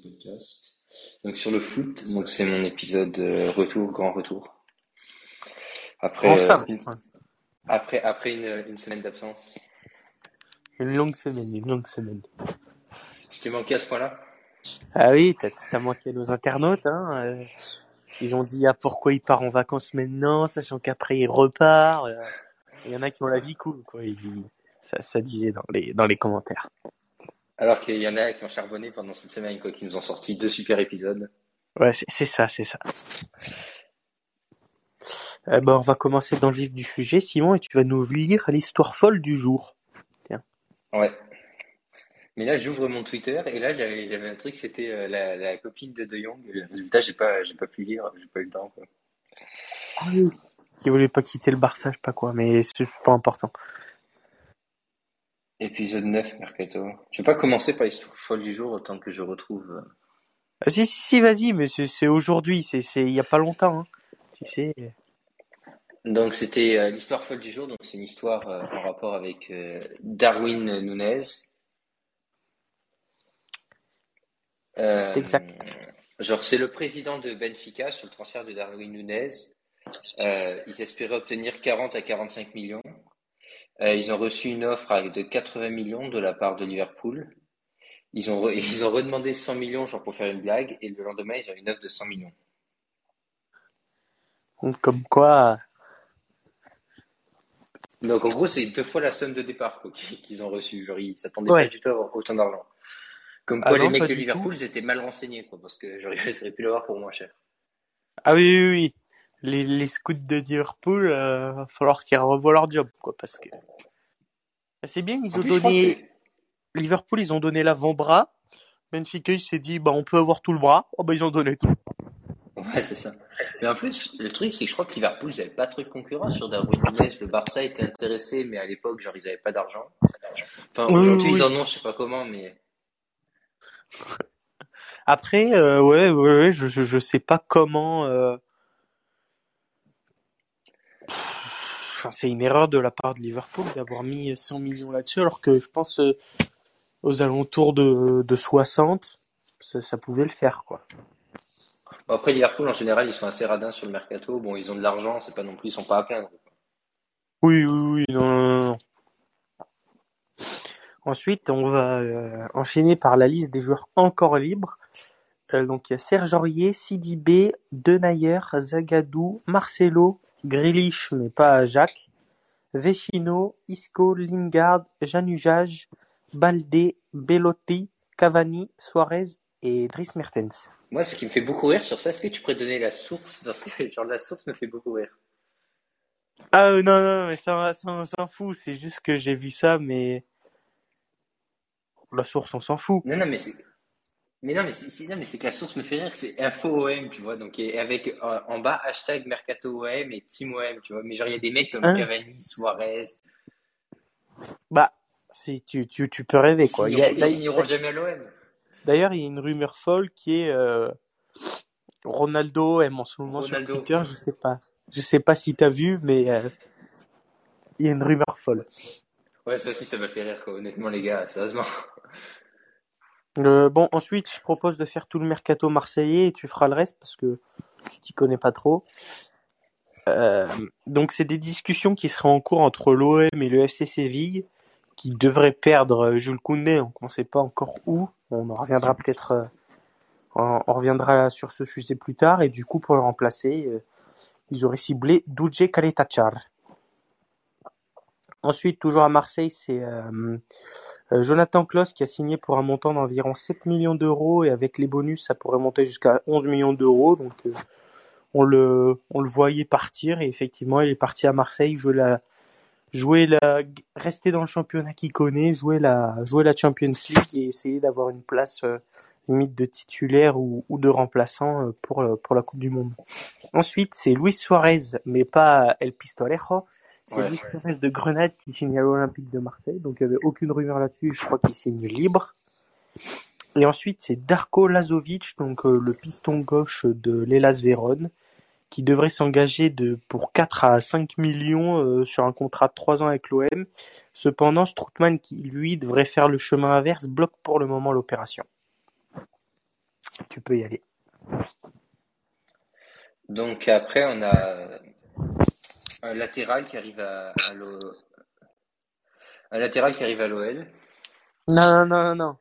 podcast. Donc sur le foot, donc c'est mon épisode euh, retour, grand retour. Après, Enfin, euh, enfin, après, après une, une semaine d'absence. une longue semaine, une longue semaine. Je t'ai manqué à ce point-là? Ah oui, t'as manqué nos internautes, hein. euh, Ils ont dit ah pourquoi il part en vacances maintenant, sachant qu'après il repart. euh, Il y en a qui ont la vie cool, quoi. Ça, ça disait dans les dans les commentaires. Alors qu'il y en a qui ont charbonné pendant cette semaine, quoi, qui nous ont sorti deux super épisodes. Ouais, c'est ça, c'est ça. Euh, on va commencer dans le vif du sujet, Simon, et tu vas nous lire l'histoire folle du jour. Ouais. Mais là, j'ouvre mon Twitter et là, j'avais, j'avais un truc, c'était euh, la, la copine de De Jong. Le résultat, j'ai pas, j'ai pas pu lire, j'ai pas eu le temps, quoi. Ah oui. Qui voulait pas quitter le Barça, je sais pas quoi, mais c'est pas important. Épisode 9, Mercato. Je vais pas commencer par l'histoire folle du jour autant que je retrouve. euh, Ah, si, si, si, vas-y, mais c'est aujourd'hui, c'est c'est il y a pas longtemps. Hein. Tu sais. Donc c'était euh, l'histoire folle du jour, donc c'est une histoire euh, en rapport avec euh, Darwin Nunez. Euh, C'est exact. Genre c'est le président de Benfica sur le transfert de Darwin Nunez. Euh, ils espéraient obtenir 40 à 45 millions. Euh, ils ont reçu une offre de 80 millions de la part de Liverpool. Ils ont, re- ils ont redemandé 100 millions genre pour faire une blague et le lendemain ils ont une offre de 100 millions. Comme quoi, Donc en gros, c'est deux fois la somme de départ qu'ils ont reçue. Genre, ils s'attendaient Ouais. pas du tout à avoir autant d'argent. Comme Ah quoi, non, les mecs de Liverpool, ils étaient mal renseignés, quoi, parce que auraient pu l'avoir pour moins cher. ah oui, oui, oui, les, les scouts de Liverpool, euh, va falloir qu'ils revoient leur job, quoi, parce que c'est bien, ils En ont plus, donné que- Liverpool, ils ont donné l'avant-bras. Benfica, il s'est dit, bah, on peut avoir tout le bras. Oh, bah, ils ont donné tout. Ouais, c'est ça. Mais en plus, le truc, c'est que je crois que Liverpool, ils avaient pas trop de concurrence sur Darwin Nunez. Le Barça était intéressé, mais à l'époque, genre, ils avaient pas d'argent. Enfin, aujourd'hui, oui, ils en ont, je sais pas comment, mais Après, euh, ouais, ouais, ouais, je, je, je sais pas comment. euh, Enfin, c'est une erreur de la part de Liverpool d'avoir mis 100 millions là-dessus, alors que je pense euh, aux alentours de, de 60, ça, ça pouvait le faire, quoi. Bon, après, Liverpool, en général, ils sont assez radins sur le mercato. Bon, ils ont de l'argent, c'est pas non plus, ils sont pas à plaindre. Oui, oui, oui, non, non, non, non. Ensuite, on va euh, enchaîner par la liste des joueurs encore libres. Euh, donc, il y a Serge Aurier, Sidibé, Denayer, Zagadou, Marcelo, Grealish, mais pas Jacques, Vecino, Isco, Lingard, Janujaj, Baldé, Belotti, Cavani, Suarez et Dries Mertens. Moi, ce qui me fait beaucoup rire sur ça, est-ce que tu pourrais donner la source? Parce que, genre, la source me fait beaucoup rire. Ah euh, non, non, mais ça, ça, on s'en fout, c'est juste que j'ai vu ça, mais la source, on s'en fout. Non, non, mais c'est, mais non, mais c'est, c'est- non, mais c'est que la source me fait rire, c'est info OM, tu vois, donc, et avec, euh, en bas, hashtag Mercato OM et Team OM, tu vois, mais genre, il y a des mecs comme Hein Cavani, Suarez, Bah, si tu, tu, tu peux rêver, quoi. Ils signeront jamais à l'OM. D'ailleurs, il y a une rumeur folle qui est euh, Ronaldo aime en ce moment Ronaldo. sur Twitter. Je sais pas, je sais pas si t'as vu, mais euh, il y a une rumeur folle. Ouais, ça aussi, ça m'a fait rire, quoi, honnêtement, les gars, sérieusement. Euh, bon, ensuite, je propose de faire tout le mercato marseillais et tu feras le reste parce que tu t'y connais pas trop. Euh, donc, c'est des discussions qui seraient en cours entre l'OM et le FC Séville qui devraient perdre euh, Jules Koundé, donc on sait pas encore où. On en reviendra peut-être, euh, on, on reviendra sur ce sujet plus tard et du coup, pour le remplacer, ils auraient ciblé Duje Kaletachar. Ensuite, toujours à Marseille, c'est Jonathan Klaus qui a signé pour un montant d'environ 7 millions d'euros et avec les bonus, ça pourrait monter jusqu'à 11 millions d'euros. Donc, euh, on le, on le voyait partir et effectivement, il est parti à Marseille jouer la, jouer la, rester dans le championnat qu'il connaît, jouer la, jouer la Champions League et essayer d'avoir une place euh, limite de titulaire ou, ou de remplaçant euh, pour, le- pour la Coupe du Monde. Ensuite, c'est Luis Suarez, mais pas El Pistolejo. C'est Ouais. Luis de Grenade qui signe à l'Olympique de Marseille. Donc, il n'y avait aucune rumeur là-dessus. Je crois qu'il signe libre. Et ensuite, c'est Darko Lazovic, donc euh, le piston gauche de l'Elas Vérone, qui devrait s'engager de pour 4 à 5 millions euh, sur un contrat de 3 ans avec l'OM. Cependant, Strootman, qui lui devrait faire le chemin inverse, bloque pour le moment l'opération. tu peux y aller. Donc après, on a un latéral qui arrive à, à l'O- un latéral qui arrive à l'OL. Non, non, non, non.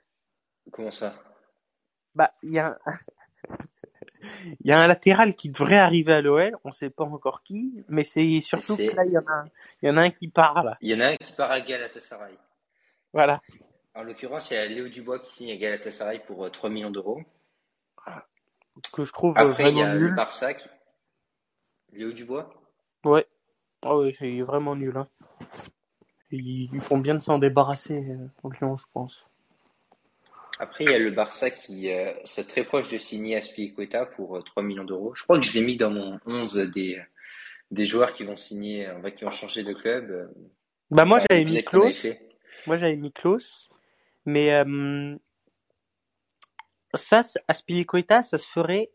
Comment ça? Bah, il y a un... il y a un latéral qui devrait arriver à l'OL, on sait pas encore qui, mais c'est surtout que là, il y en a un, il y en a un qui part là. Il y en a un qui part à Galatasaray. Voilà. En l'occurrence, il y a Léo Dubois qui signe à Galatasaray pour euh, 3 millions d'euros. Que je trouve euh, Après, il y a le nul. Barça qui... Léo Dubois? Ouais. Ah ouais, il est vraiment nul. Hein. Ils, font bien de s'en débarrasser, euh, au Lyon, je pense. Après, il y a le Barça qui euh, serait très proche de signer Aspilicueta pour euh, 3 millions d'euros. Je crois que je l'ai mis dans mon 11 des, des joueurs qui vont signer, euh, qui vont changer de club. euh, Bah moi j'avais mis Klaus. Moi j'avais mis Klaus. Mais euh, ça, Aspilicueta, ça se ferait.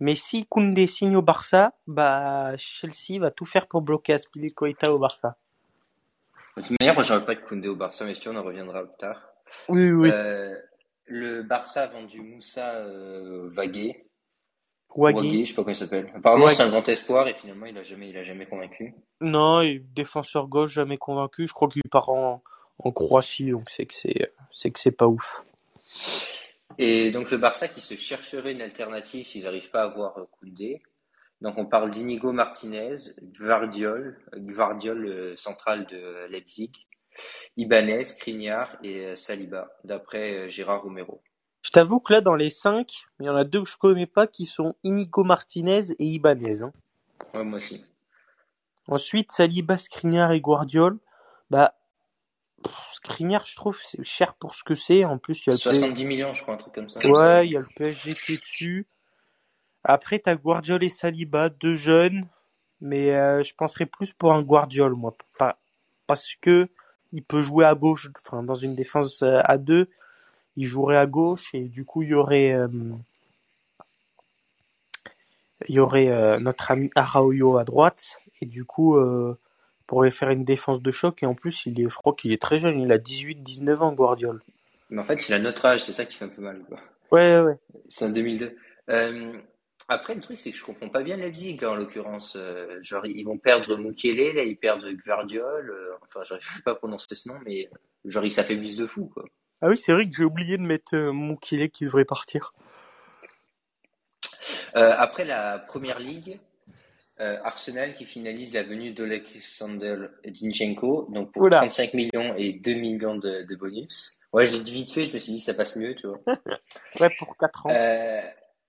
Mais si Koundé signe au Barça, bah Chelsea va tout faire pour bloquer Aspilicueta au Barça. De toute manière, moi, j'aurais pas de Koundé au Barça, mais si on en reviendra plus tard. Oui, oui. Euh, le Barça a vendu Moussa euh, Vagué. Wagui. Wagué, je sais pas comment il s'appelle. Apparemment, c'est un grand espoir et finalement, il a jamais, il a jamais convaincu. Non, défenseur gauche jamais convaincu. Je crois qu'il part en, en Croatie, donc c'est que c'est c'est que c'est pas ouf. Et donc, le Barça qui se chercherait une alternative s'ils n'arrivent pas à avoir euh, Koundé. Donc, on parle d'Inigo Martinez, Gvardiol, Gvardiol euh, central de Leipzig, Ibanez, Crignard et euh, Saliba, d'après Gérard Romero. Je t'avoue que là, dans les cinq, il y en a deux que je connais pas qui sont Inigo Martinez et Ibanez. hein. Ouais, moi aussi. Ensuite, Saliba, Skriniar et Guardiol. Bah, Skriniar, je trouve, c'est cher pour ce que c'est. En plus, il y a le 70 millions, je crois, un truc comme ça. PSG. Ouais, il y a le PSG qui est dessus. Après, t'as Guardiol et Saliba, deux jeunes. Mais euh, je penserais plus pour un Guardiol, moi. Pas, parce que il peut jouer à gauche, enfin, dans une défense euh, à deux. Il jouerait à gauche et du coup, il y aurait, euh, il y aurait euh, notre ami Araujo à droite. Et du coup, pourrait faire une défense de choc. Et en plus, il est, je crois qu'il est très jeune. Il a 18-19 ans, Guardiol. Mais en fait, il a notre âge, c'est ça qui fait un peu mal. Quoi. Ouais, ouais. C'est en 2002. Euh, après, le truc, c'est que je comprends pas bien Leipzig, en l'occurrence. Euh, genre, ils vont perdre Mukele, là, ils perdent Gvardiol. euh, enfin, j'arrive pas à prononcer ce nom, mais genre, ils s'affaiblissent de fou, quoi. Ah oui, c'est vrai que j'ai oublié de mettre euh, Mukele qui devrait partir. Euh, après la première ligue, euh, Arsenal qui finalise la venue d'Alexander Zinchenko, donc pour Oula. 35 millions et 2 millions de, de bonus. Ouais, je l'ai dit vite fait, je me suis dit ça passe mieux, tu vois. Ouais, pour 4 ans. Euh,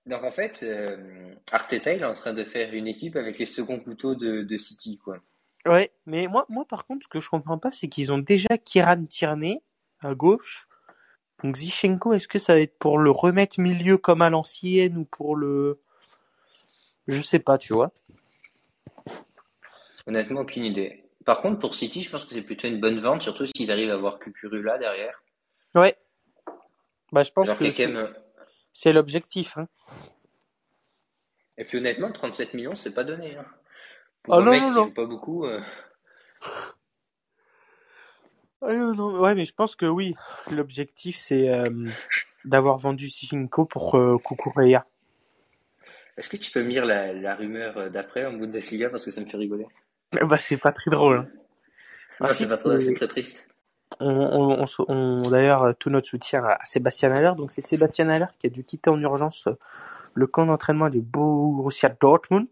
donc en fait, euh, Arteta, il est en train de faire une équipe avec les seconds couteaux de, de City, quoi. Ouais, mais moi, moi, par contre, ce que je comprends pas, c'est qu'ils ont déjà Kiran Tierney à gauche. Donc Zichenko, est-ce que ça va être pour le remettre milieu comme à l'ancienne ou pour le... Je sais pas, tu vois. Honnêtement, aucune idée. Par contre, pour City, je pense que c'est plutôt une bonne vente, surtout s'ils arrivent à avoir Cucurella derrière. Ouais. Bah, je pense que quand c'est l'objectif. Hein. Et puis honnêtement, 37 millions, c'est pas donné. Hein. Pour Ah un non, mec non, qui non. joue pas beaucoup. euh, non, non, ouais, mais je pense que oui. L'objectif, c'est euh, d'avoir vendu Zichenko pour euh, Kukureya. Est-ce que tu peux me lire la, la rumeur euh, d'après en Bundesliga? Parce que ça me fait rigoler? Bah, c'est pas très drôle. Non, c'est pas trop, euh, c'est très triste. On, on, on se- on- d'ailleurs euh, tout notre soutien à Sébastien Haller. Donc c'est Sébastien Haller qui a dû quitter en urgence euh, le camp d'entraînement du Borussia Dortmund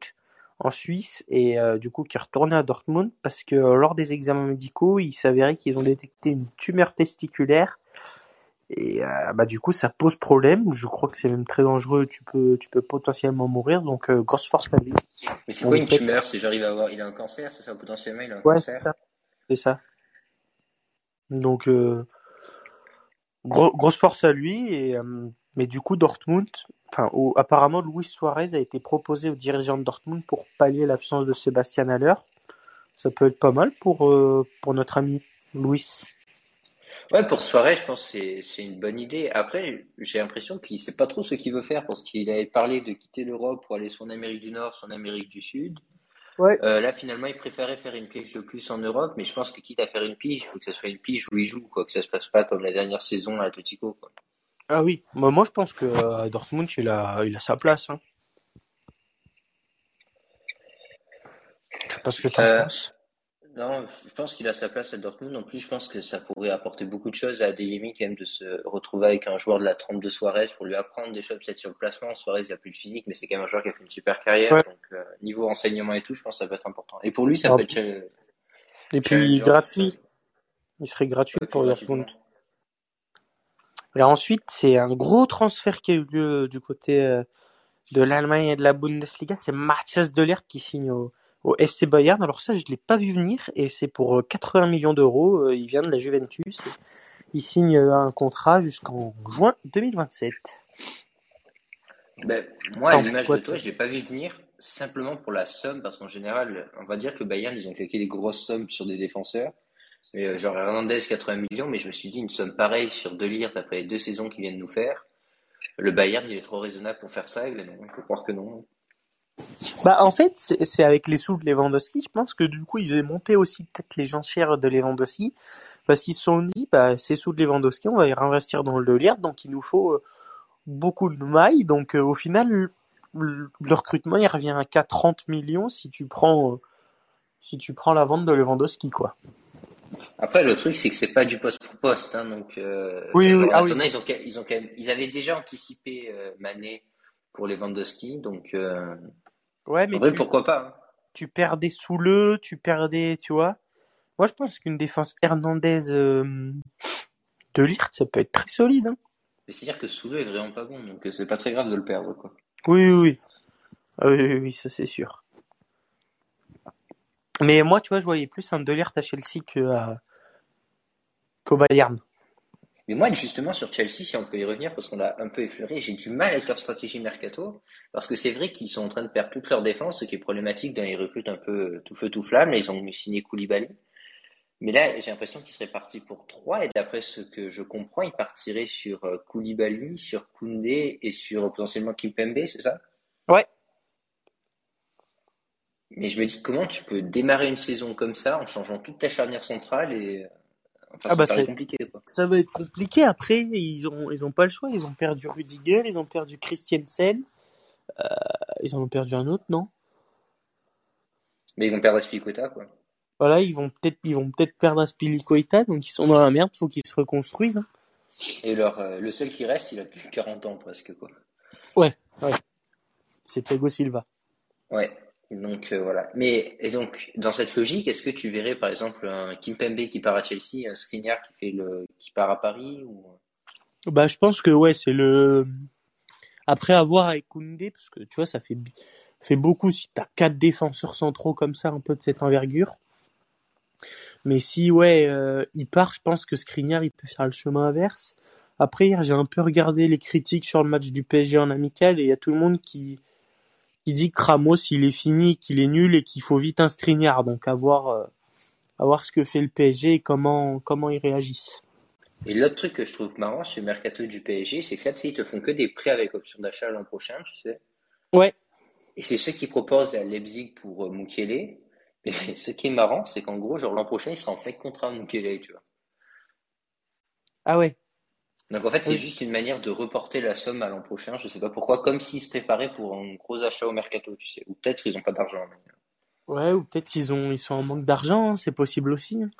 en Suisse et euh, du coup qui est retourné à Dortmund parce que euh, lors des examens médicaux, il s'avérait qu'ils ont détecté une tumeur testiculaire et euh, bah du coup ça pose problème. Je crois que c'est même très dangereux. Tu peux tu peux potentiellement mourir. Donc euh, grosse force à lui. Mais c'est quoi une tumeur? C'est genre il va avoir, il a un cancer, c'est ça? Potentiellement, il a un Ouais, cancer. C'est ça. Donc euh, Gros- grosse force à lui et euh, mais du coup Dortmund enfin apparemment Luis Suarez a été proposé aux dirigeants de Dortmund pour pallier l'absence de Sébastien Haller ça peut être pas mal pour euh, pour notre ami Luis Ouais, pour soirée, je pense que c'est, c'est une bonne idée. Après, j'ai l'impression qu'il sait pas trop ce qu'il veut faire parce qu'il avait parlé de quitter l'Europe pour aller soit en Amérique du Nord, soit en Amérique du Sud. ouais Euh, là, finalement, il préférait faire une pige de plus en Europe, mais je pense que quitte à faire une pige, il faut que ça soit une pige où il joue, quoi, que ça se passe pas comme la dernière saison à Atletico, quoi. Ah oui, moi, moi je pense que euh, Dortmund il a, il a sa place. Hein. Je sais pas ce que tu Euh, penses. Non, je pense qu'il a sa place à Dortmund. En plus, je pense que ça pourrait apporter beaucoup de choses à Adeyemi quand même de se retrouver avec un joueur de la trempe de Suarez pour lui apprendre des choses peut-être sur le placement. Suarez, il a plus de physique, mais c'est quand même un joueur qui a fait une super carrière. Ouais. Donc, euh, niveau enseignement et tout, je pense que ça peut être important. Et pour lui, ça Ah, peut être challenge- Et puis gratuit, il serait gratuit Ouais, pour. Dortmund. Et ensuite, c'est un gros transfert qui a eu lieu du côté euh, de l'Allemagne et de la Bundesliga. C'est Matthias Delert qui signe au, au FC Bayern. Alors ça, je l'ai pas vu venir et c'est pour euh, 80 millions d'euros. Euh, Il vient de la Juventus. Et il signe euh, un contrat jusqu'en juin 2027. Ben, moi, à l'image de toi, je l'ai pas vu venir simplement pour la somme, parce qu'en général, on va dire que Bayern, ils ont claqué des grosses sommes sur des défenseurs. Mais, euh, genre Hernandez, 80 millions, mais je me suis dit une somme pareille sur De Ligt après les deux saisons qu'ils viennent nous faire. Le Bayern, il est trop raisonnable pour faire ça, et ben non, il faut croire que non. Bah en fait, c'est c'est avec les sous de Lewandowski. Je pense que du coup, ils avaient monté aussi peut-être les enchères de Lewandowski parce qu'ils se sont dit, bah ces sous de Lewandowski, on va les réinvestir dans le Delert, donc il nous faut euh, beaucoup de mailles. Donc euh, au final, le, le recrutement il revient à qu'à 30 millions si tu prends euh, si tu prends la vente de Lewandowski quoi. Après, le truc, c'est que c'est pas du poste pour poste, hein, donc, euh, Oui, oui, ah oui. ils ont, ils ont quand même, ils avaient déjà anticipé, euh, Mané pour Lewandowski, donc, euh, Ouais, en mais vrai, tu pourquoi pas, hein. tu perds des sous le, tu perds des, tu vois. Moi, je pense qu'une défense Hernandez euh, de Ligt, ça peut être très solide. Hein. Mais c'est-à-dire que Soulou est vraiment pas bon, donc euh, c'est pas très grave de le perdre, quoi. Oui, oui, oui. Ah oui, oui, oui, ça c'est sûr. Mais moi, tu vois, je voyais plus un Delert à Chelsea que à- qu'au Bayern. Mais moi, justement, sur Chelsea, si on peut y revenir, parce qu'on l'a un peu effleuré, j'ai du mal avec leur stratégie mercato, parce que c'est vrai qu'ils sont en train de perdre toute leur défense, ce qui est problématique dans les recrutent un peu euh, tout feu tout flamme. Là, ils ont signé Koulibaly. Mais là, j'ai l'impression qu'ils seraient partis pour trois, et d'après ce que je comprends, ils partiraient sur euh, Koulibaly, sur Koundé et sur potentiellement Kimpembe, c'est ça? Ouais. Mais je me dis, comment tu peux démarrer une saison comme ça en changeant toute ta charnière centrale et, euh, enfin, Ah ça bah compliqué, quoi. ça va être compliqué après. Ils ont ils ont pas le choix. Ils ont perdu Rudiger, ils ont perdu Christiansen, euh, ils en ont perdu un autre, non? Mais ils vont perdre Aspilicueta, quoi. Voilà, ils vont peut-être ils vont peut-être perdre Aspilicueta, donc ils sont dans la merde. Faut qu'ils se reconstruisent. hein. Et leur, euh, le seul qui reste, il a que 40 ans presque, quoi. Ouais, ouais. C'est Thiago Silva. Ouais. Donc euh, voilà. Mais et donc dans cette logique, est-ce que tu verrais par exemple un Kimpembe qui part à Chelsea, un Skriniar qui fait le qui part à Paris ou? Bah, je pense que ouais, c'est le après avoir avec Koundé, parce que tu vois, ça fait fait beaucoup si t'as quatre défenseurs centraux comme ça, un peu de cette envergure. Mais si ouais, euh, il part, je pense que Skriniar il peut faire le chemin inverse. Après hier, j'ai un peu regardé les critiques sur le match du PSG en amical et il y a tout le monde qui qui dit que Ramos il est fini, qu'il est nul et qu'il faut vite un Skriniar. Donc à voir euh, à voir ce que fait le PSG et comment comment ils réagissent. Et l'autre truc que je trouve marrant sur le mercato du PSG, c'est que là, tu sais, ils te font que des prêts avec option d'achat l'an prochain, tu sais. Ouais, Et c'est ceux qui proposent à Leipzig pour euh, Mukiele. Mais ce qui est marrant, c'est qu'en gros, genre l'an prochain, il sera en fait contrat à Mukiele, tu vois. ah ouais. Donc en fait, c'est Oui. juste une manière de reporter la somme à l'an prochain, je sais pas pourquoi, comme s'ils se préparaient pour un gros achat au mercato, tu sais. Ou peut-être ils ont pas d'argent. mais- Ouais, ou peut-être ils ont ils sont en manque d'argent, hein, c'est possible aussi. hein.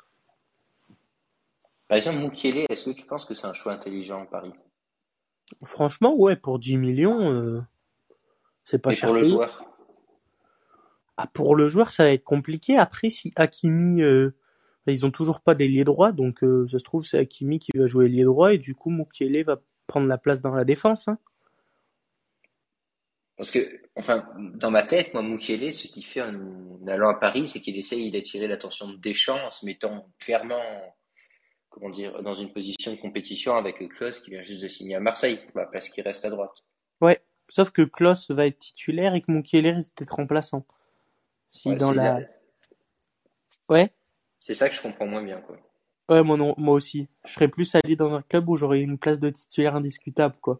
Par exemple, Mukiele, est-ce que tu penses que c'est un choix intelligent en Paris? Franchement, ouais, pour 10 millions, euh, c'est pas cher pour le joueur? Ah, pour le joueur, ça va être compliqué. Après, si Hakimi, euh, ils ont toujours pas d'ailier droit, donc euh, ça se trouve c'est Hakimi qui va jouer ailier droit et du coup Mukiele va prendre la place dans la défense. Hein. Parce que, enfin, dans ma tête, moi, Mukiele, ce qu'il fait en allant à Paris, c'est qu'il essaye d'attirer l'attention de Deschamps en se mettant clairement, comment dire, dans une position de compétition avec Klose qui vient juste de signer à Marseille, bah, parce qu'il reste à droite. Ouais, sauf que Klose va être titulaire et que Mukiele risque d'être remplaçant. Si Ouais, dans la- Ouais, c'est ça que je comprends moins bien, quoi. ouais, moi, non, moi aussi. Je serais plus allé dans un club où j'aurais une place de titulaire indiscutable, quoi.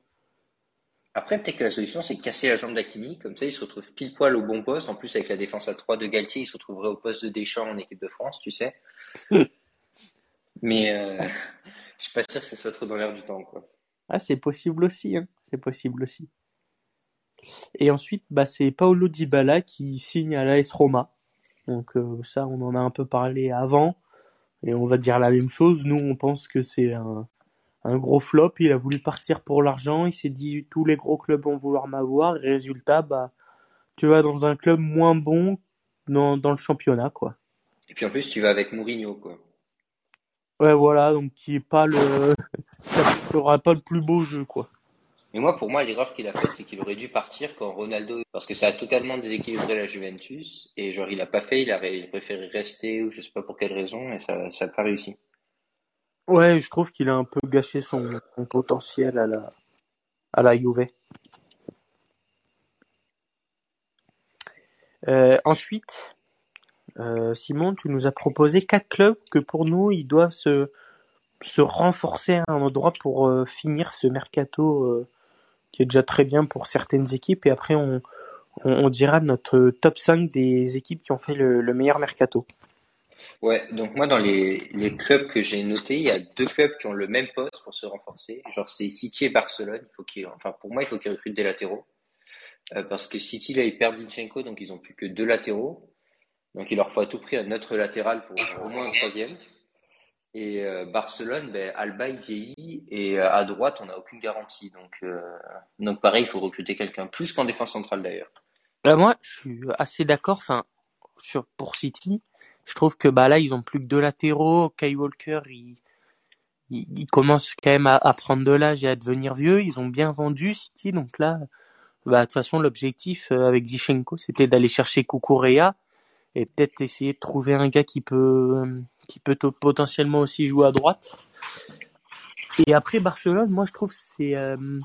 Après, peut-être que la solution, c'est de casser la jambe d'Akimi, comme ça, il se retrouve pile poil au bon poste. En plus, avec la défense à 3 de Galtier, il se retrouverait au poste de Deschamps en équipe de France, tu sais. Mais, euh, je suis pas sûr que ce soit trop dans l'air du temps, quoi. Ah, c'est possible aussi, hein. C'est possible aussi. Et ensuite, bah, c'est Paolo Dybala qui signe à l'AS Roma. Donc euh, ça, on en a un peu parlé avant. Et on va dire la même chose. Nous, on pense que c'est un, un gros flop. Il a voulu partir pour l'argent. Il s'est dit tous les gros clubs vont vouloir m'avoir. Résultat, bah, tu vas dans un club moins bon dans, dans le championnat, quoi. Et puis en plus, tu vas avec Mourinho, quoi. Ouais, voilà, donc qui est pas le, qui aura pas le plus beau jeu, quoi. Mais moi, pour moi, l'erreur qu'il a faite, c'est qu'il aurait dû partir quand Ronaldo, parce que ça a totalement déséquilibré la Juventus, et genre, il a pas fait, il a préféré rester, ou je sais pas pour quelle raison, et ça, ça n'a pas réussi. Ouais, je trouve qu'il a un peu gâché son, potentiel à la, à la Juve. Euh, ensuite, euh, Simon, tu nous as proposé quatre clubs que pour nous, ils doivent se, se renforcer à un endroit pour euh, finir ce mercato qui est déjà très bien pour certaines équipes. Et après, on, on, on dira notre top 5 des équipes qui ont fait le, le meilleur mercato. Ouais, donc moi, dans les, les clubs que j'ai notés, il y a deux clubs qui ont le même poste pour se renforcer. Genre, c'est City et Barcelone. Il faut qu'ils, enfin, pour moi, il faut qu'ils recrutent des latéraux. Euh, parce que City, là, ils perdent Zinchenko, donc ils ont plus que deux latéraux. Donc il leur faut à tout prix un autre latéral pour au moins un troisième. Et euh, Barcelone, ben, Alba il vieillit et euh, à droite on n'a aucune garantie. Donc, euh, donc pareil, il faut recruter quelqu'un plus qu'en défense centrale d'ailleurs. Là, moi, je suis assez d'accord. Enfin, sur pour City, je trouve que bah là, ils ont plus que deux latéraux. Kai Walker, il, il, commence quand même à, à prendre de l'âge et à devenir vieux. Ils ont bien vendu City, donc là, bah de toute façon, l'objectif euh, avec Zichenko, c'était d'aller chercher Kukurea et peut-être essayer de trouver un gars qui peut qui peut potentiellement aussi jouer à droite. Et après Barcelone, moi je trouve c'est euh,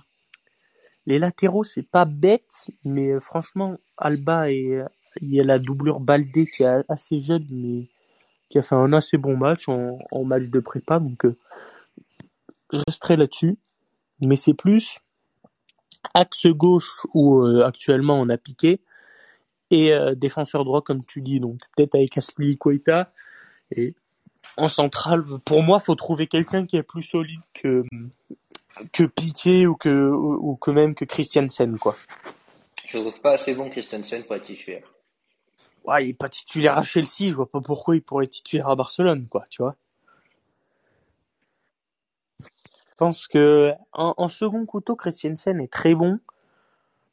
les latéraux, c'est pas bête, mais euh, franchement Alba et il y a la doublure Baldé qui est assez jeune, mais qui a fait un assez bon match en, match de prépa, donc euh, je resterai là-dessus. Mais c'est plus axe gauche où actuellement on a piqué et défenseur droit comme tu dis donc peut-être avec Aspilicueta et en centrale pour moi faut trouver quelqu'un qui est plus solide que que Piqué ou que ou, que même que Christiansen quoi. Je trouve pas assez bon Christensen pour être titulaire. Ouais, il est pas titulaire à Chelsea, je vois pas pourquoi il pourrait être titulaire à Barcelone quoi, tu vois. Je pense que en, en second couteau Christiansen est très bon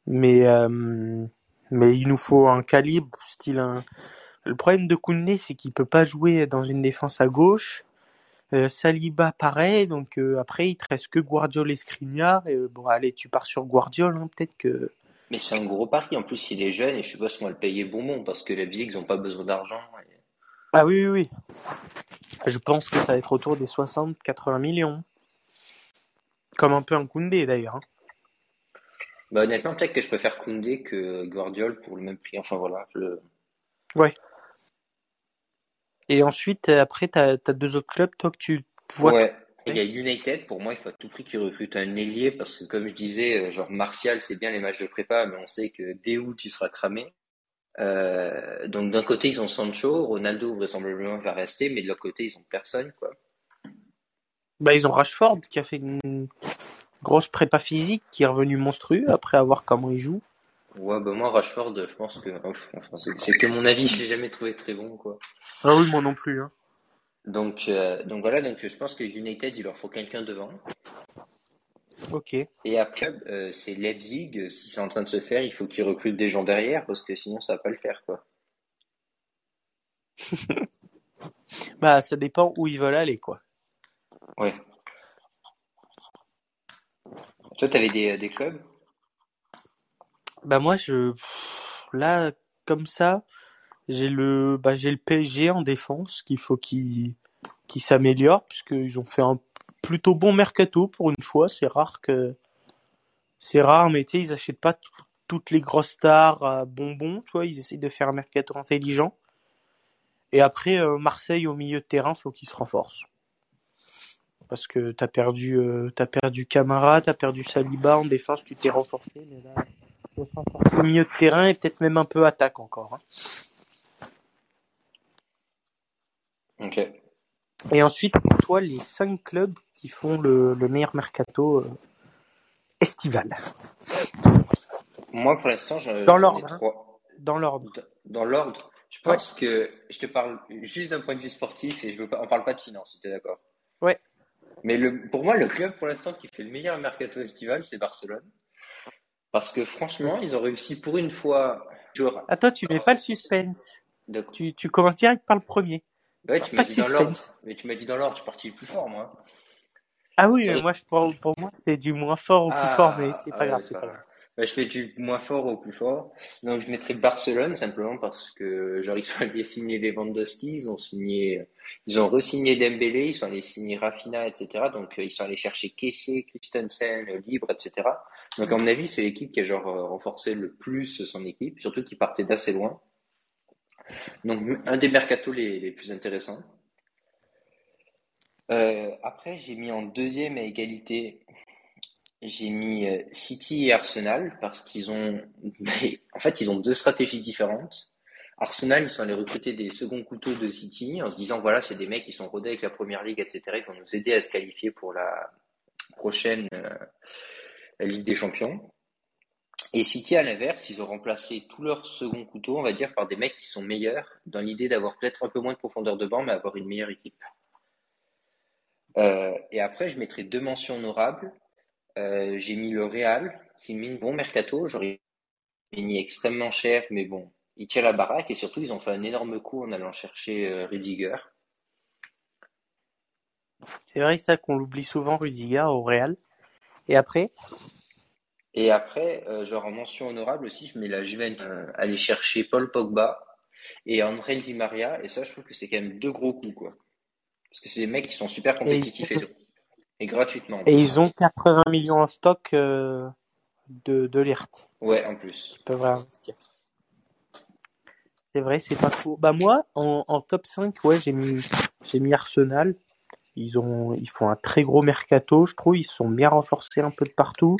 mais euh, mais il nous faut un calibre style un le problème de Koundé, c'est qu'il peut pas jouer dans une défense à gauche. Euh, Saliba, pareil. Donc euh, après, il te reste que Guardiola et Skriniar. Et euh, bon, allez, tu pars sur Guardiola, hein, peut-être que. Mais c'est un gros pari. En plus, il est jeune et je sais pas si on va le payer bonbon parce que les Leipzig, ils ont pas besoin d'argent. Et... Ah oui, oui, oui. Je pense que ça va être autour des 60-80 millions. Comme un peu un Koundé d'ailleurs. hein. Bah, honnêtement, peut-être que je préfère Koundé que Guardiola pour le même prix. Enfin voilà. Je... Ouais. Et ensuite, après, t'as as deux autres clubs, toi, que tu vois. Ouais. Il y a United, pour moi, il faut à tout prix qu'ils recrutent un ailier parce que, comme je disais, euh, genre Martial, c'est bien les matchs de prépa, mais on sait que dès août, il sera cramé. Euh, donc d'un côté, ils ont Sancho, Ronaldo vraisemblablement va rester, mais de l'autre côté, ils ont personne, quoi. Bah, ils ont Rashford qui a fait une grosse prépa physique, qui est revenu monstrueux après avoir comment il joue. Ouais, bah moi, Rashford, je pense que, enfin, c'est que mon avis, je l'ai jamais trouvé très bon, quoi. Ah oui, moi non plus. Hein. Donc, euh, donc voilà, donc je pense que United, il leur faut quelqu'un devant. Ok. Et après, euh, c'est Leipzig, euh, si c'est en train de se faire, il faut qu'ils recrutent des gens derrière parce que sinon, ça va pas le faire, quoi. Bah, ça dépend où ils veulent aller, quoi. Ouais. Toi, t'avais des, des clubs? Bah moi, je là, comme ça, j'ai le bah j'ai le PSG en défense qu'il faut qu'il qu'il s'améliore puisqu'ils ont fait un plutôt bon mercato pour une fois. C'est rare que c'est rare, mais tu sais, ils achètent pas toutes les grosses stars à bonbons, tu vois. Ils essayent de faire un mercato intelligent. Et après, euh, Marseille au milieu de terrain, faut qu'ils se renforcent. Parce que t'as perdu, euh, t'as perdu Camara, t'as perdu Saliba en défense, tu t'es renforcé, mais là, faut se renforcer au milieu de terrain et peut-être même un peu attaque encore. hein. Ok. Et ensuite, pour toi, les cinq clubs qui font le, le meilleur mercato euh, estival. Moi, pour l'instant, je, Dans l'ordre, hein. Dans l'ordre. Dans l'ordre, je Ouais. pense que je te parle juste d'un point de vue sportif et je veux pas, on parle pas de finance, si tu es d'accord. Ouais. Mais le, pour moi, le club pour l'instant qui fait le meilleur mercato estival, c'est Barcelone. Parce que franchement, ils ont réussi pour une fois. Genre, Attends, tu mets pas le suspense. Tu, tu commences direct par le premier. ouais, tu m'as dit dans l'ordre. Mais tu m'as dit dans l'ordre, je suis parti le plus fort, moi. Ah oui, mais moi, je, pour, pour moi, c'était du moins fort au plus Ah, fort, mais c'est ah pas grave, pas pas. Bah, je fais du moins fort au plus fort. Donc, je mettrais Barcelone simplement parce que, genre, ils sont allés signer Lewandowski, ils ont signé, ils ont re-signé Dembélé, ils sont allés signer Rafinha, etc. Donc, euh, ils sont allés chercher Kessé, Christensen, Libre, etc. Donc, à mon avis, c'est l'équipe qui a, genre, euh, renforcé le plus son équipe, surtout qui partait d'assez loin. Donc, un des mercatos les, les plus intéressants. Euh, après, j'ai mis en deuxième à égalité j'ai mis euh, City et Arsenal parce qu'ils ont, en fait, ils ont deux stratégies différentes. Arsenal, ils sont allés recruter des seconds couteaux de City en se disant, voilà, c'est des mecs qui sont rodés avec la première ligue, etc. Ils vont nous aider à se qualifier pour la prochaine euh, Ligue des Champions. Et City, à l'inverse, ils ont remplacé tous leurs seconds couteaux, on va dire, par des mecs qui sont meilleurs dans l'idée d'avoir peut-être un peu moins de profondeur de banc, mais avoir une meilleure équipe. Euh, et après, je mettrai deux mentions honorables. Euh, j'ai mis le Real, qui mine bon mercato. J'aurais mis extrêmement cher, mais bon, il tient la baraque et surtout, ils ont fait un énorme coup en allant chercher euh, Rudiger. C'est vrai ça qu'on l'oublie souvent, Rudiger, au Real. Et après, Et après, euh, genre en mention honorable aussi, je mets la Juventus euh, aller chercher Paul Pogba et André Di Maria. Et ça, je trouve que c'est quand même deux gros coups, quoi. Parce que c'est des mecs qui sont super compétitifs et, et gratuitement. et ils ont 80 millions en stock euh, de, de l'IRT. Ouais, en plus. Ils peuvent réinvestir. C'est vrai, c'est pas faux. Bah moi, en, en top 5, ouais, j'ai mis, j'ai mis Arsenal. Ils ont, ils font un très gros mercato, je trouve. Ils sont bien renforcés un peu de partout.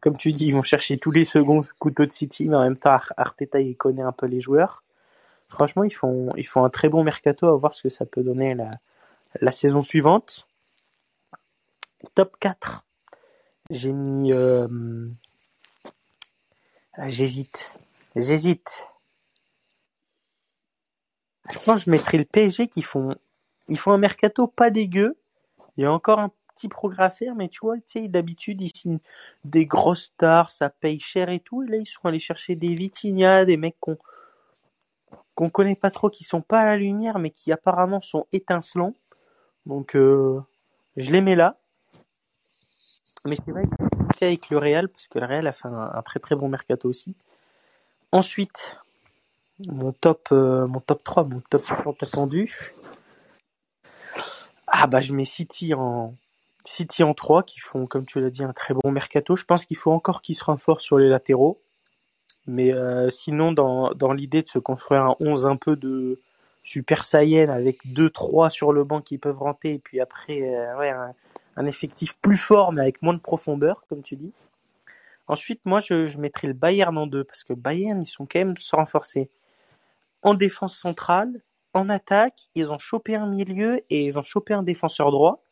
Comme tu dis, ils vont chercher tous les seconds couteaux de City, mais en même temps, Ar- Arteta, il connaît un peu les joueurs. Franchement, ils font, ils font un très bon mercato à voir ce que ça peut donner la, saison suivante. Top 4. J'ai mis, euh, ah, j'hésite. J'hésite. Je je mettrai le PSG qui font, ils font un mercato pas dégueu. Il y a encore un petit progrès à faire, mais tu vois, tu sais, d'habitude, ils signent des grosses stars, ça paye cher et tout. Et là, ils sont allés chercher des Vitinha, des mecs qu'on, qu'on connaît pas trop, qui sont pas à la lumière, mais qui apparemment sont étincelants. Donc, euh, je les mets là. Mais c'est vrai que avec le Real, parce que le Real a fait un, un très très bon mercato aussi. Ensuite, mon top, euh, mon top 3, mon top 30 attendu. Ah bah je mets City en City en 3 qui font comme tu l'as dit un très bon mercato. Je pense qu'il faut encore qu'ils se renforcent sur les latéraux. Mais euh, sinon dans, l'idée de se construire un 11 un peu de Super Saiyan avec 2-3 sur le banc qui peuvent rentrer et puis après euh, un, effectif plus fort mais avec moins de profondeur comme tu dis. Ensuite moi je, mettrai le Bayern en 2 parce que Bayern ils sont quand même se renforcer en défense centrale, en attaque, ils ont chopé un milieu et ils ont chopé un défenseur droit.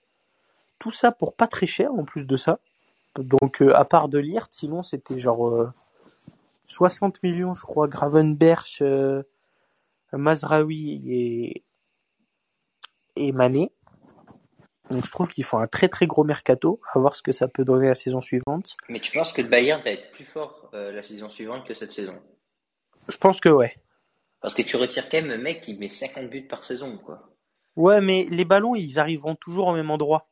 Tout ça pour pas très cher en plus de ça. Donc euh, à part de Lirt, sinon c'était genre euh, 60 millions je crois, Gravenberch, euh, Mazraoui et, et Mané. Donc je trouve qu'ils font un très très gros mercato, à voir ce que ça peut donner la saison suivante. Mais tu penses que le Bayern va être plus fort euh, la saison suivante que cette saison? Je pense que ouais. Parce que tu retires quand même un mec qui met 50 buts par saison, quoi. Ouais, mais les ballons, ils arriveront toujours au même endroit.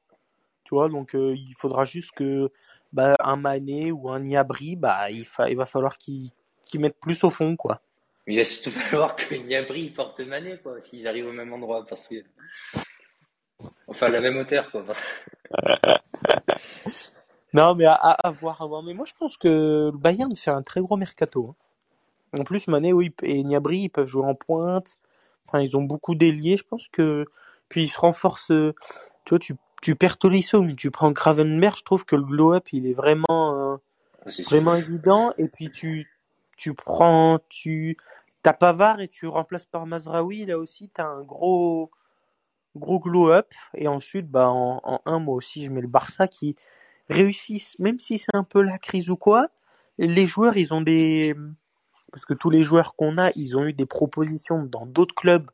Tu vois, donc euh, il faudra juste que bah, un Mané ou un Niabri, bah, il, fa- il va falloir qu'ils mettent plus au fond, quoi. Il va surtout falloir que Niabri porte Mané, quoi, s'ils arrivent au même endroit, parce que. Enfin, à la même hauteur, quoi. Non, mais à, à, à voir, à voir. Mais moi, je pense que le Bayern fait un très gros mercato. hein. En plus, Mané oui, et Niabri, ils peuvent jouer en pointe. Enfin, ils ont beaucoup d'ailiers. Je pense que. Puis ils se renforcent. euh, Tu vois, tu, tu perds Tolisso, mais tu prends Gravenberch. Je trouve que le glow-up, il est vraiment. euh, vraiment évident. Et puis tu, tu prends, tu, t'as Pavard et tu remplaces par Mazraoui. Là aussi, t'as un gros, gros glow up. Et ensuite, bah, en, en un, moi aussi, je mets le Barça qui, réussissent, même si c'est un peu la crise ou quoi, les joueurs, ils ont des, parce que tous les joueurs qu'on a, ils ont eu des propositions dans d'autres clubs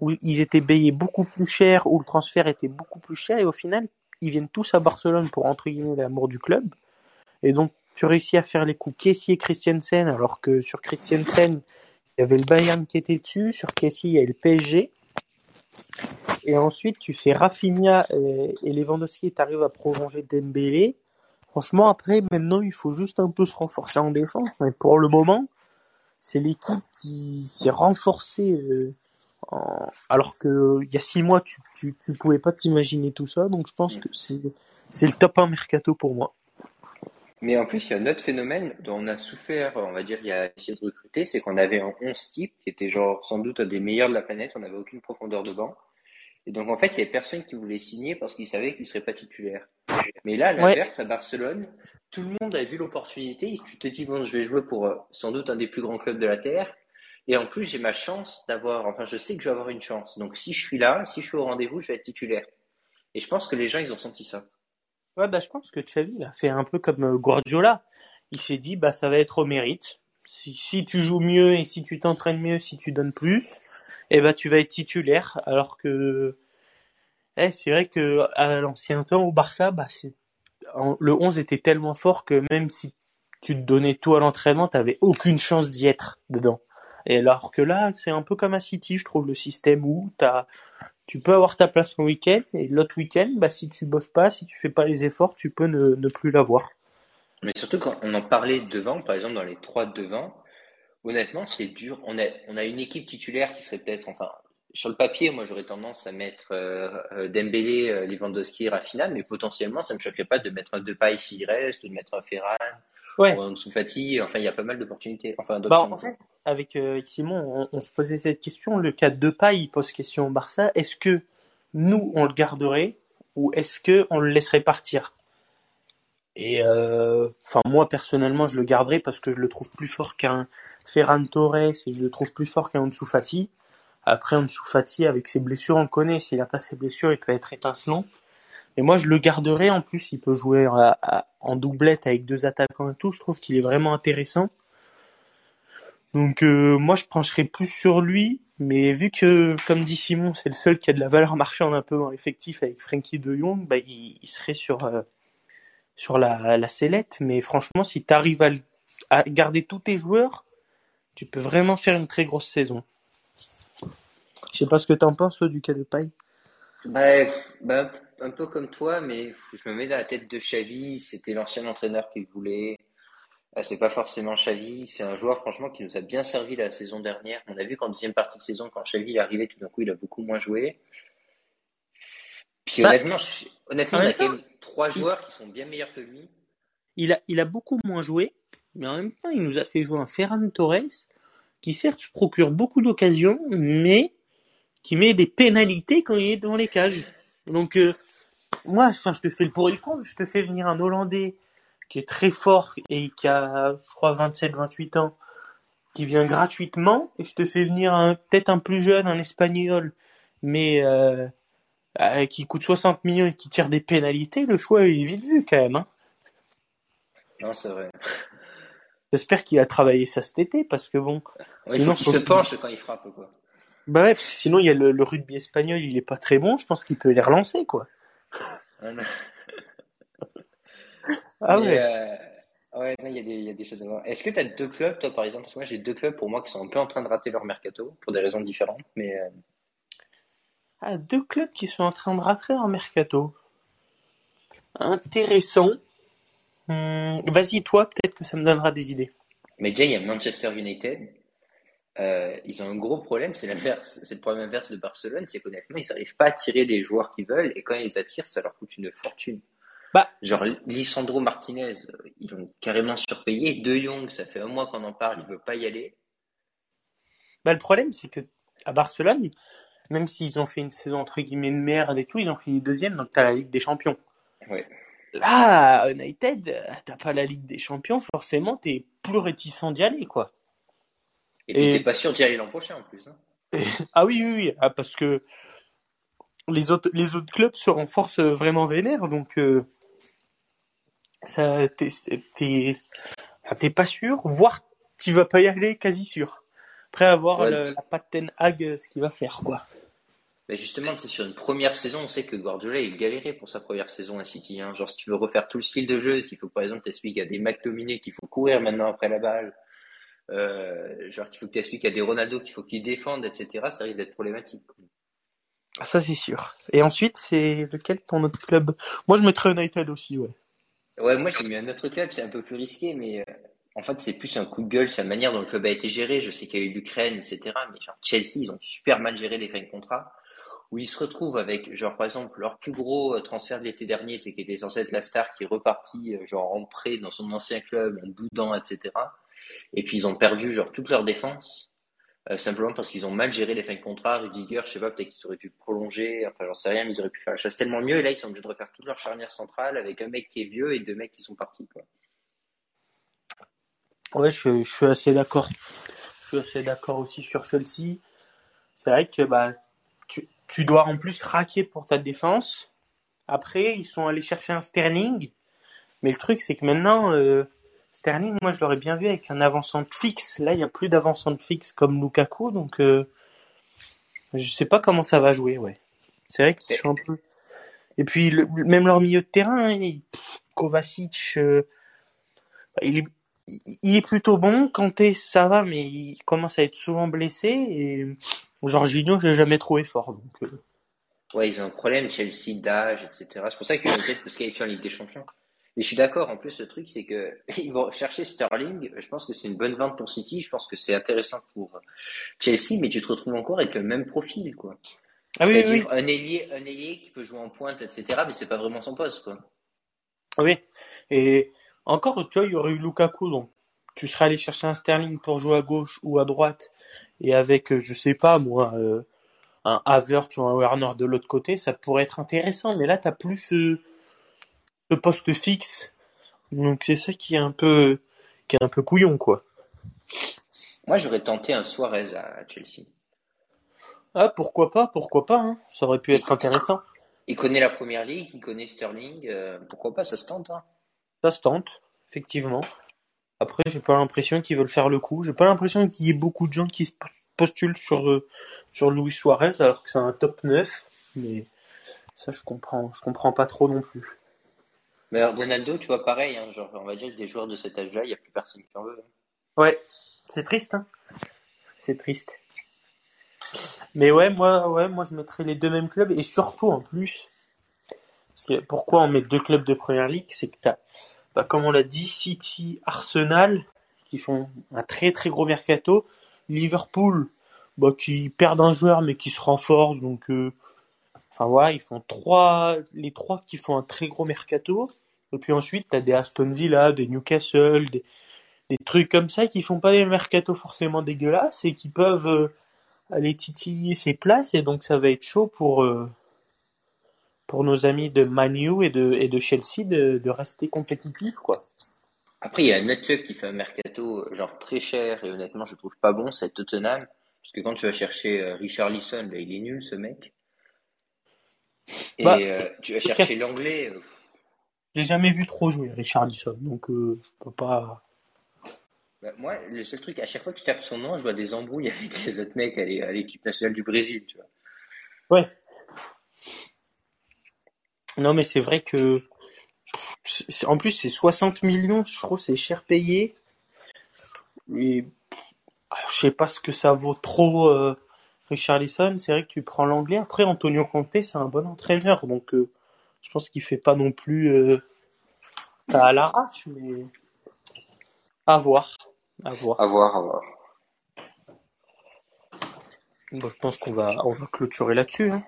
où ils étaient payés beaucoup plus cher, où le transfert était beaucoup plus cher, et au final, ils viennent tous à Barcelone pour entre guillemets l'amour du club. Et donc, tu réussis à faire les coups Kessier Christiansen, alors que sur Christiansen, il y avait le Bayern qui était dessus, sur Kessier, il y a le PSG. Et ensuite, tu fais Rafinha et, et Lewandowski et tu arrives à prolonger Dembélé. Franchement, après, maintenant, il faut juste un peu se renforcer en défense. Mais pour le moment, c'est l'équipe qui s'est renforcée. Euh, en... Alors que il y a six mois, tu, tu, tu pouvais pas t'imaginer tout ça. Donc, je pense que c'est, c'est le top 1 mercato pour moi. Mais en plus, il y a un autre phénomène dont on a souffert, on va dire, il y a essayé de recruter, c'est qu'on avait un 11 type qui était genre sans doute un des meilleurs de la planète, on n'avait aucune profondeur de banc. Et donc en fait, il y avait personne qui voulait signer parce qu'il savait qu'il serait pas titulaire. Mais là, à l'inverse, à Barcelone, tout le monde a vu l'opportunité. Tu te dis bon, je vais jouer pour euh, sans doute un des plus grands clubs de la terre. Et en plus, j'ai ma chance d'avoir, enfin, je sais que je vais avoir une chance. Donc si je suis là, si je suis au rendez-vous, je vais être titulaire. Et je pense que les gens, ils ont senti ça. Ouais, bah, je pense que Xavi, il a fait un peu comme euh, Guardiola. Il s'est dit, bah, ça va être au mérite. Si, si tu joues mieux et si tu t'entraînes mieux, si tu donnes plus, eh ben, tu vas être titulaire. Alors que, eh, c'est vrai que, à l'ancien temps, au Barça, bah, c'est, le 11 était tellement fort que même si tu te donnais tout à l'entraînement, t'avais aucune chance d'y être dedans. Et alors que là, c'est un peu comme à City, je trouve, le système où t'as, tu peux avoir ta place en week-end et l'autre week-end, bah, si tu bosses pas, si tu fais pas les efforts, tu peux ne, ne plus l'avoir. Mais surtout quand on en parlait devant, par exemple dans les trois devant, honnêtement c'est dur. On a, on a une équipe titulaire qui serait peut-être, enfin sur le papier, moi j'aurais tendance à mettre euh, euh Dembélé, euh, Lewandowski, Rafinha, mais potentiellement ça me choquerait pas de mettre un Depay s'il reste, ou de mettre un Ferran, Ouais. ou un Soufati. Enfin il y a pas mal d'opportunités, enfin Bah, en fait, avec, euh, avec Simon, on, on se posait cette question. Le cas de Paille il pose question au Barça. Est-ce que nous, on le garderait ou est-ce que on le laisserait partir? Et euh, enfin, moi personnellement, je le garderais parce que je le trouve plus fort qu'un Ferran Torres et je le trouve plus fort qu'un Ansu Fati. Après, Ansu Fati, avec ses blessures, on le connaît. S'il a pas ses blessures, il peut être étincelant. Et moi, je le garderai. En plus, il peut jouer en doublette avec deux attaquants et tout. Je trouve qu'il est vraiment intéressant. Donc, euh, moi, je pencherai plus sur lui. Mais vu que, comme dit Simon, c'est le seul qui a de la valeur marchande un peu dans l'effectif avec Frankie de Jong, bah, il, serait sur, euh, sur la, la sellette. Mais franchement, si tu arrives à garder tous tes joueurs, tu peux vraiment faire une très grosse saison. Je sais pas ce que t'en penses, toi, du cas de paille. Bah, bah, un peu comme toi, mais je me mets dans la tête de Xavi. C'était l'ancien entraîneur qu'il voulait. Euh, C'est pas forcément Xavi, c'est un joueur franchement qui nous a bien servi la saison dernière. On a vu qu'en deuxième partie de saison, quand Xavi est arrivé, tout d'un coup, il a beaucoup moins joué. Puis Bah, honnêtement, je- honnêtement, en on a quand même trois il, joueurs qui sont bien meilleurs que lui. il a, il a beaucoup moins joué, mais en même temps, il nous a fait jouer un Ferran Torres qui certes se procure beaucoup d'occasions, mais qui met des pénalités quand il est dans les cages. Donc, euh, moi, enfin, je te fais le pour et le contre. Je te fais venir un Hollandais qui est très fort et qui a, je crois, 27, 28 ans, qui vient gratuitement, et je te fais venir un, peut-être un plus jeune, un Espagnol, mais euh, euh, qui coûte 60 millions et qui tire des pénalités. Le choix est vite vu quand même. Hein. Non, c'est vrai. J'espère qu'il a travaillé ça cet été, parce que bon, Ouais, il faut sinon, qu'il faut se penche quand il frappe, quoi. Bah ouais, parce que sinon il y a le, le rugby espagnol, il est pas très bon. Je pense qu'il peut les relancer, quoi. Ah Mais ouais. euh, ouais, non, il y a des, il y a des choses à voir. Est-ce que tu as deux clubs, toi, par exemple? Parce que moi, j'ai deux clubs pour moi qui sont un peu en train de rater leur mercato pour des raisons différentes. Mais euh, Ah, deux clubs qui sont en train de rater en mercato. Intéressant. Hum, Vas-y, toi, peut-être que ça me donnera des idées. Mais déjà, il y a Manchester United. Euh, ils ont un gros problème, c'est l'inverse, c'est le problème inverse de Barcelone, c'est qu'honnêtement, ils n'arrivent pas à tirer les joueurs qu'ils veulent et quand ils attirent, ça leur coûte une fortune. Bah, Genre, Lisandro Martinez, ils l'ont carrément surpayé. De Jong, ça fait un mois qu'on en parle, il veut pas y aller. bah, le problème, c'est que à Barcelone, même s'ils ont fait une saison entre guillemets de merde et tout, ils ont fini deuxième, donc t'as la Ligue des Champions. Ouais. Là, United, euh, t'as pas la Ligue des Champions, forcément, t'es plus réticent d'y aller, quoi. Et puis, Et t'es pas sûr d'y aller l'an prochain en plus. Hein. ah oui, oui, oui, ah, parce que les autres, les autres clubs se renforcent euh, vraiment vénère, donc euh, ça, t'es, t'es, t'es pas sûr, voire tu vas pas y aller quasi sûr. Après avoir Ouais. le- la patte Ten Hag, euh, ce qu'il va faire, quoi. Mais justement, c'est sur une première saison, on sait que Guardiola il galérait pour sa première saison à City. Hein. Genre, si tu veux refaire tout le style de jeu, s'il faut par exemple t'expliques qu'il y a des mecs dominés, qu'il faut courir maintenant après la balle, euh, genre qu'il faut que t'expliques qu'il y a des Ronaldo qu'il faut qu'ils défendent, etc. Ça risque d'être problématique. Ah, Ça, c'est sûr. Et ensuite, c'est lequel ton autre club? Moi, je mettrais United aussi, ouais. Ouais, moi j'ai mis un autre club, c'est un peu plus risqué, mais euh, en fait c'est plus un coup de gueule, c'est la manière dont le club a été géré. Je sais qu'il y a eu l'Ukraine, etc. Mais genre Chelsea, ils ont super mal géré les fins de contrat, où ils se retrouvent avec, genre par exemple, leur plus gros euh, transfert de l'été dernier, tu qui était censé être la star, qui est reparti genre en prêt dans son ancien club, en boudant, etc. Et puis ils ont perdu genre toute leur défense. euh, simplement parce qu'ils ont mal géré les fins de contrat. Rudiger, je sais pas, peut-être qu'ils auraient dû prolonger, enfin j'en sais rien, mais ils auraient pu faire la chose tellement mieux. Et là, ils sont obligés de refaire toute leur charnière centrale avec un mec qui est vieux et deux mecs qui sont partis. Ouais, je, je suis assez d'accord. Je suis assez d'accord aussi sur Chelsea. C'est vrai que bah tu, tu dois en plus raquer pour ta défense. Après, ils sont allés chercher un Sterling. Mais le truc, c'est que maintenant, euh, Sterling, moi, je l'aurais bien vu avec un avançant fixe. Là, il n'y a plus d'avançant fixe comme Lukaku, donc euh, je sais pas comment ça va jouer, ouais. C'est vrai qu'ils sont un peu. Et puis, même leur milieu de terrain, hein, Kovacic, euh, il est plutôt bon. Kanté, ça va, mais il commence à être souvent blessé. Et Jorginho, je l'ai jamais trouvé fort. Donc, euh, Ouais, ils ont un problème, Chelsea, d'âge, etc. C'est pour ça que United peut se qualifier en Ligue des Champions. Mais je suis d'accord, en plus, le truc, c'est que ils vont chercher Sterling. Je pense que c'est une bonne vente pour City. Je pense que c'est intéressant pour Chelsea, mais tu te retrouves encore avec le même profil, quoi. Ah oui, oui, un ailier, un ailier qui peut jouer en pointe, etc. Mais c'est pas vraiment son poste, quoi. oui. Et encore, tu vois, il y aurait eu Lukaku, donc tu serais allé chercher un Sterling pour jouer à gauche ou à droite, et avec, euh, je sais pas, moi, euh, un Havertz ou un Werner de l'autre côté, ça pourrait être intéressant. Mais là, t'as plus ce, ce poste fixe. Donc c'est ça qui est un peu, qui est un peu couillon, quoi. Moi, j'aurais tenté un Suarez à Chelsea. Ah, pourquoi pas, pourquoi pas, hein. Ça aurait pu être intéressant. Il connaît la première ligue, il connaît Sterling. euh, pourquoi pas, ça se tente, hein. Ça se tente, effectivement. Après, j'ai pas l'impression qu'ils veulent faire le coup. J'ai pas l'impression qu'il y ait beaucoup de gens qui se postulent sur, euh, sur Luis Suarez alors que c'est un top 9. Mais ça, je comprends, je comprends pas trop non plus. Mais Ronaldo, tu vois, pareil, hein, genre, on va dire que des joueurs de cet âge-là, il n'y a plus personne qui en veut. hein. Ouais, c'est triste, hein. C'est triste. Mais ouais, moi, ouais, moi, je mettrais les deux mêmes clubs et surtout en plus, parce que pourquoi on met deux clubs de première ligue, c'est que t'as, bah, comme on l'a dit, City, Arsenal, qui font un très très gros mercato, Liverpool, bah, qui perdent un joueur mais qui se renforce, donc, euh, enfin voilà, ils font trois, les trois qui font un très gros mercato. Et puis ensuite, t'as des Aston Villa, des Newcastle, des, trucs comme ça qui font pas des mercatos forcément dégueulasses et qui peuvent euh, aller titiller ces places et donc ça va être chaud pour euh, nos amis de Manu et de Chelsea de, rester compétitifs quoi. Après, il y a un autre club qui fait un mercato, genre, très cher, et honnêtement, je trouve pas bon, c'est Tottenham. Parce que quand tu vas chercher euh, Richard Lisson, là, il est nul, ce mec. Et Bah, euh, tu vas chercher l'anglais. euh, Je l'ai jamais vu trop jouer Richarlison donc euh, je peux pas bah, moi, le seul truc, à chaque fois que je tape son nom, je vois des embrouilles avec les autres mecs à l'é- à l'équipe nationale du Brésil, tu vois. Ouais. Non mais c'est vrai que en plus c'est 60 millions, je trouve c'est cher payé. Et je sais pas ce que ça vaut trop euh, Richarlison, c'est vrai que tu prends l'anglais. Après Antonio Conte, c'est un bon entraîneur donc euh, je pense qu'il fait pas non plus euh, à l'arrache mais à voir, à voir. À voir, à voir. Bon, je pense qu'on va on va clôturer là-dessus hein.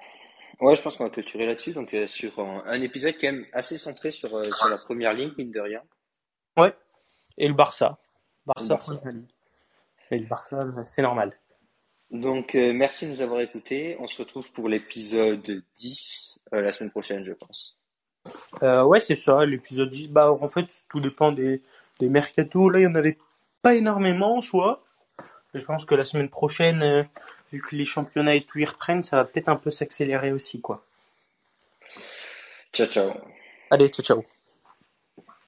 Ouais, je pense qu'on va clôturer là-dessus, donc euh, sur un, un épisode quand même assez centré sur, euh, sur la première ligne, mine de rien. Ouais. Et le Barça. Le Barça, Barça. première ligue. Et le Barça, c'est normal. Donc, euh, merci de nous avoir écoutés. On se retrouve pour l'épisode 10 euh, la semaine prochaine, je pense. Euh, ouais, c'est ça, l'épisode 10. Bah, en fait, tout dépend des, des mercatos. Là, il y en avait pas énormément en soi. Je pense que la semaine prochaine, euh, vu que les championnats et tout y reprennent, ça va peut-être un peu s'accélérer aussi, quoi. Ciao, ciao. Allez, ciao, ciao.